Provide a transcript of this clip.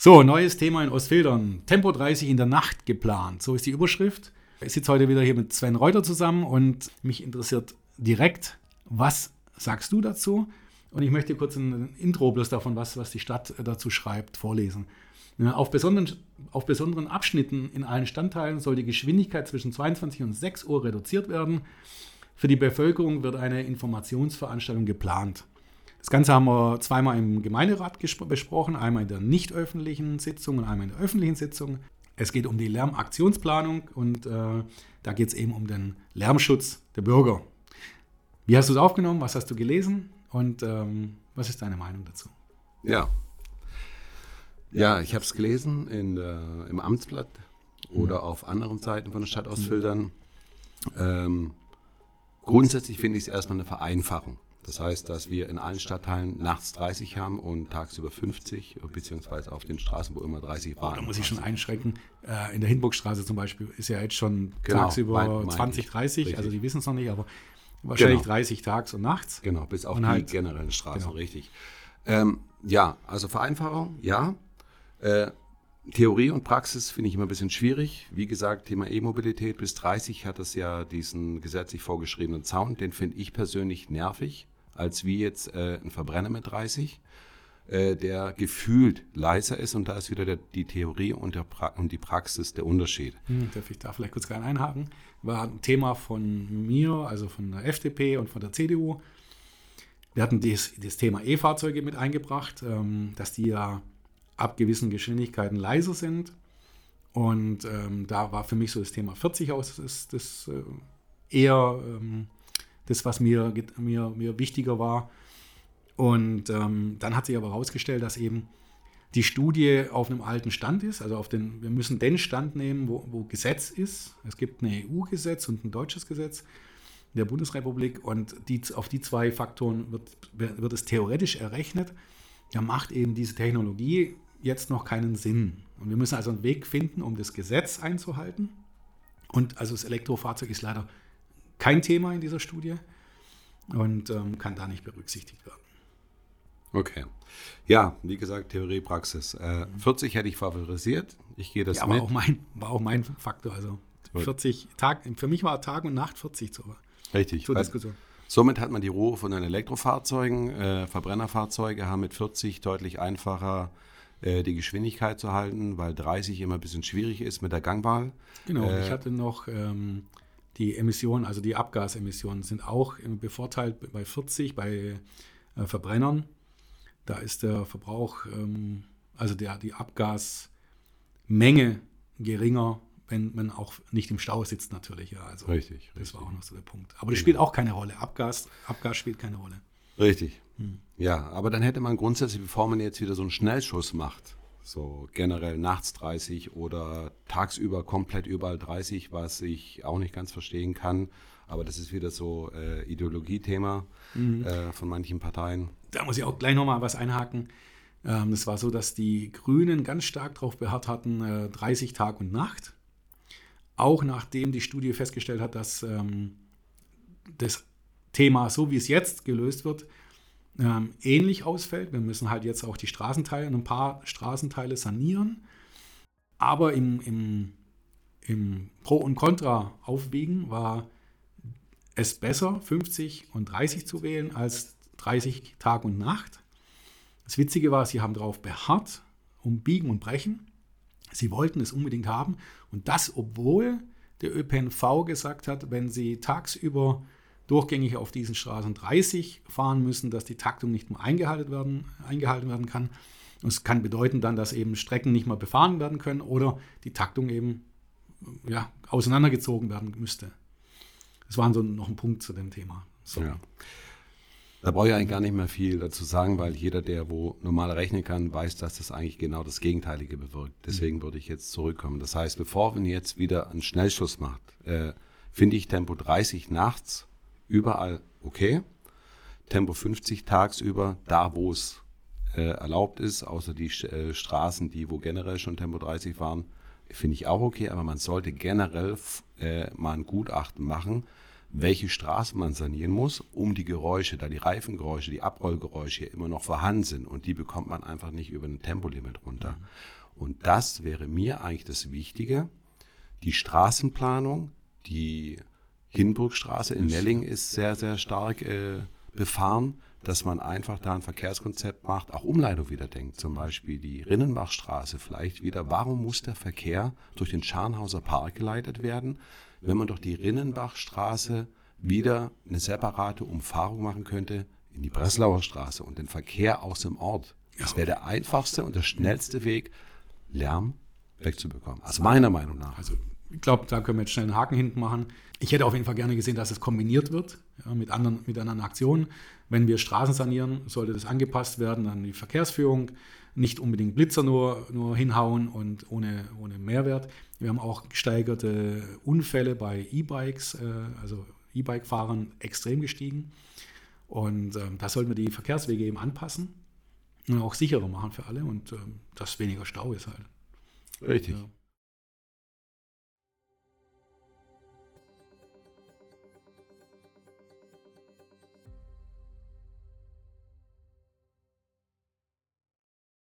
So, neues Thema in Ostfildern. Tempo 30 in der Nacht geplant. So ist die Überschrift. Ich sitze heute wieder hier mit Sven Reuter zusammen und mich interessiert direkt, was sagst du dazu? Und ich möchte kurz ein Intro bloß davon, was, was die Stadt dazu schreibt, vorlesen. Auf besonderen, auf besonderen Abschnitten in allen Standteilen soll die Geschwindigkeit zwischen 22 und 6 Uhr reduziert werden. Für die Bevölkerung wird eine Informationsveranstaltung geplant. Das Ganze haben wir zweimal im Gemeinderat besprochen, einmal in der nicht öffentlichen Sitzung und einmal in der öffentlichen Sitzung. Es geht um die Lärmaktionsplanung und äh, da geht es eben um den Lärmschutz der Bürger. Wie hast du es aufgenommen? Was hast du gelesen? Und ähm, was ist deine Meinung dazu? Ja. Ja, ich habe es gelesen in der, im Amtsblatt oder ja. auf anderen Seiten von der Stadt Ostfildern. Ähm, grundsätzlich finde ich es erstmal eine Vereinfachung. Das heißt, dass wir in allen Stadtteilen nachts 30 haben und tagsüber 50, beziehungsweise auf den Straßen, wo immer 30 waren. Oh, da muss ich schon einschränken. Äh, in der Hinburgstraße zum Beispiel ist ja jetzt schon genau, tagsüber mein, mein 20, 30, richtig. also die wissen es noch nicht, aber wahrscheinlich genau. 30 tags und nachts. Genau, bis auf und die halt, generellen Straßen, genau. richtig. Ähm, ja, also Vereinfachung, ja. Äh, Theorie und Praxis finde ich immer ein bisschen schwierig. Wie gesagt, Thema E-Mobilität bis 30 hat es ja diesen gesetzlich vorgeschriebenen Zaun. Den finde ich persönlich nervig als wie jetzt äh, ein Verbrenner mit 30, äh, der gefühlt leiser ist. Und da ist wieder der, die Theorie und, und, die Praxis der Unterschied. Hm, darf ich da vielleicht kurz gerne einhaken? War ein Thema von mir, also von der FDP und von der CDU. Wir hatten das, das Thema E-Fahrzeuge mit eingebracht, ähm, dass die ja ab gewissen Geschwindigkeiten leiser sind. Und ähm, da war für mich so das Thema 40 aus, das, das äh, eher ähm, das, was mir, mir, mir wichtiger war. Und ähm, dann hat sich aber herausgestellt, dass eben die Studie auf einem alten Stand ist. Also auf den, wir müssen den Stand nehmen, wo, wo Gesetz ist. Es gibt ein EU-Gesetz und ein deutsches Gesetz der Bundesrepublik und die, auf die zwei Faktoren wird, wird es theoretisch errechnet. Da macht eben diese Technologie jetzt noch keinen Sinn. Und wir müssen also einen Weg finden, um das Gesetz einzuhalten. Und also das Elektrofahrzeug ist leider kein Thema in dieser Studie und ähm, kann da nicht berücksichtigt werden. Okay. Ja, wie gesagt, Theorie, Praxis. Äh, 40 hätte ich favorisiert. Ich gehe das ja, mit. War auch, mein, war auch mein Faktor. Also 40 Tag, für mich war Tag und Nacht 40 zur, Richtig. zur Diskussion. Somit hat man die Ruhe von den Elektrofahrzeugen. Äh, Verbrennerfahrzeuge haben mit 40 deutlich einfacher äh, die Geschwindigkeit zu halten, weil 30 immer ein bisschen schwierig ist mit der Gangwahl. Genau, äh, ich hatte noch ähm, die Emissionen, also die Abgasemissionen, sind auch bevorteilt bei 40 bei äh, Verbrennern. Da ist der Verbrauch, ähm, also der, die Abgasmenge geringer, wenn man auch nicht im Stau sitzt natürlich. Ja, also richtig. Das richtig. war auch noch so der Punkt. Aber das genau. spielt auch keine Rolle. Abgas, Abgas spielt keine Rolle. Richtig. Hm. Ja, aber dann hätte man grundsätzlich, bevor man jetzt wieder so einen Schnellschuss macht, so generell nachts 30 oder tagsüber komplett überall 30, was ich auch nicht ganz verstehen kann. Aber das ist wieder so äh, Ideologiethema mhm. äh, von manchen Parteien. Da muss ich auch gleich nochmal was einhaken. Ähm, es war so, dass die Grünen ganz stark darauf beharrt hatten, äh, 30 Tag und Nacht. Auch nachdem die Studie festgestellt hat, dass ähm, das Thema, so wie es jetzt gelöst wird, ähm, ähnlich ausfällt. Wir müssen halt jetzt auch die Straßenteile, ein paar Straßenteile sanieren. Aber im, im, im Pro und Contra aufwiegen war es besser, 50 und 30 zu wählen, als 30 Tag und Nacht. Das Witzige war, sie haben darauf beharrt, um Biegen und Brechen. Sie wollten es unbedingt haben. Und das, obwohl der ÖPNV gesagt hat, wenn sie tagsüber durchgängig auf diesen Straßen 30 fahren müssen, dass die Taktung nicht mehr eingehalten werden, eingehalten werden kann. Das kann bedeuten dann, dass eben Strecken nicht mehr befahren werden können oder die Taktung eben ja, auseinandergezogen werden müsste. Das war so noch ein Punkt zu dem Thema. So. Ja. Da brauche ich eigentlich gar nicht mehr viel dazu sagen, weil jeder, der wo normal rechnen kann, weiß, dass das eigentlich genau das Gegenteilige bewirkt. Deswegen mhm. würde ich jetzt zurückkommen. Das heißt, bevor man jetzt wieder einen Schnellschuss macht, äh, finde ich Tempo 30 nachts überall okay. Tempo 50 tagsüber, da wo es äh, erlaubt ist, außer die äh, Straßen, die wo generell schon Tempo 30 fahren, finde ich auch okay, aber man sollte generell äh, mal ein Gutachten machen, welche Straße man sanieren muss, um die Geräusche, da die Reifengeräusche, die Abrollgeräusche immer noch vorhanden sind und die bekommt man einfach nicht über ein Tempolimit runter. Und das wäre mir eigentlich das Wichtige. Die Straßenplanung, die Hinburgstraße in Nelling ist sehr, sehr stark äh, befahren, dass man einfach da ein Verkehrskonzept macht, auch Umleitung wieder denkt. Zum Beispiel die Rinnenbachstraße vielleicht wieder. Warum muss der Verkehr durch den Scharnhauser Park geleitet werden? wenn man doch die Rinnenbachstraße wieder eine separate Umfahrung machen könnte in die Breslauer Straße und den Verkehr aus dem Ort. Das wäre der einfachste und der schnellste Weg, Lärm wegzubekommen. Also meiner Meinung nach. Also ich glaube, da können wir jetzt schnell einen Haken hinten machen. Ich hätte auf jeden Fall gerne gesehen, dass es kombiniert wird ja, mit, anderen, mit anderen Aktionen. Wenn wir Straßen sanieren, sollte das angepasst werden an die Verkehrsführung. Nicht unbedingt Blitzer nur, nur hinhauen und ohne, ohne Mehrwert. Wir haben auch gesteigerte Unfälle bei E-Bikes, äh, also E-Bike-Fahrern extrem gestiegen. Und ähm, da sollten wir die Verkehrswege eben anpassen und auch sicherer machen für alle und ähm, dass weniger Stau ist halt. Richtig. Ja.